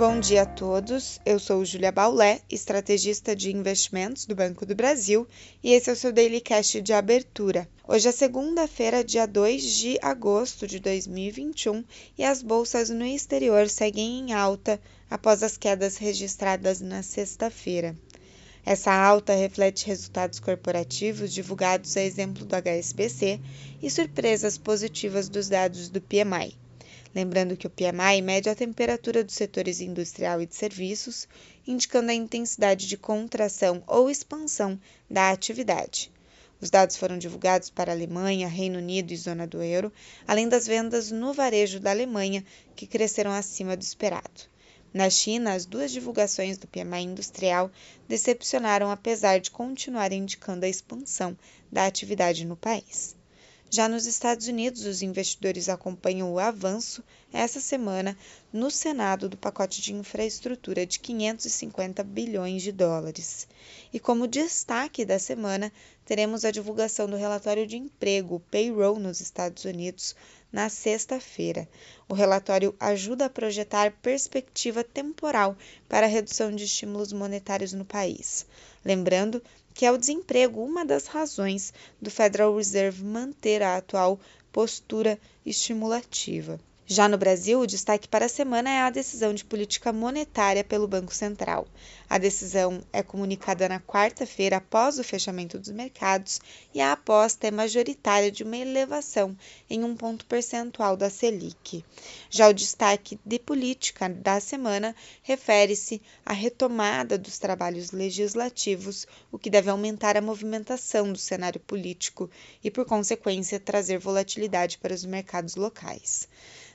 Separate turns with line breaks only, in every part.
Bom dia a todos. Eu sou Julia Baulé, estrategista de investimentos do Banco do Brasil, e esse é o seu Daily Cash de abertura. Hoje é segunda-feira, dia 2 de agosto de 2021, e as bolsas no exterior seguem em alta após as quedas registradas na sexta-feira. Essa alta reflete resultados corporativos divulgados a exemplo do HSBC e surpresas positivas dos dados do PMI. Lembrando que o PMI mede a temperatura dos setores industrial e de serviços, indicando a intensidade de contração ou expansão da atividade. Os dados foram divulgados para Alemanha, Reino Unido e zona do euro, além das vendas no varejo da Alemanha, que cresceram acima do esperado. Na China, as duas divulgações do PMI industrial decepcionaram, apesar de continuarem indicando a expansão da atividade no país. Já nos Estados Unidos, os investidores acompanham o avanço essa semana no Senado do pacote de infraestrutura de 550 bilhões de dólares. E como destaque da semana, teremos a divulgação do relatório de emprego, payroll, nos Estados Unidos, na sexta-feira. O relatório ajuda a projetar perspectiva temporal para a redução de estímulos monetários no país. Lembrando que é o desemprego uma das razões do Federal Reserve manter a atual postura estimulativa. Já no Brasil, o destaque para a semana é a decisão de política monetária pelo Banco Central. A decisão é comunicada na quarta-feira após o fechamento dos mercados e a aposta é majoritária de uma elevação em um ponto percentual da Selic. Já o destaque de política da semana refere-se à retomada dos trabalhos legislativos, o que deve aumentar a movimentação do cenário político e, por consequência, trazer volatilidade para os mercados locais.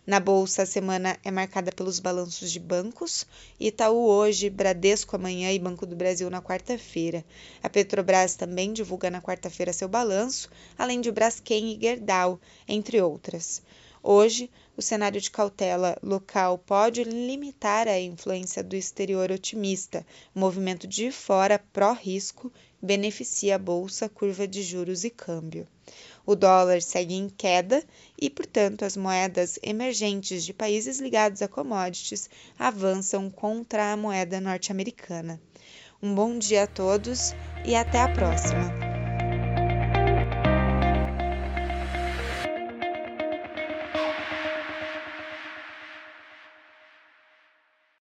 Na bolsa, a semana é marcada pelos balanços de bancos, Itaú hoje, Bradesco amanhã e Banco do Brasil na quarta-feira. A Petrobras também divulga na quarta-feira seu balanço, além de Braskem e Gerdau, entre outras. Hoje, o cenário de cautela local pode limitar a influência do exterior otimista. O movimento de fora pró-risco beneficia a bolsa, curva de juros e câmbio. O dólar segue em queda e, portanto, as moedas emergentes de países ligados a commodities avançam contra a moeda norte-americana. Um bom dia a todos e até a próxima!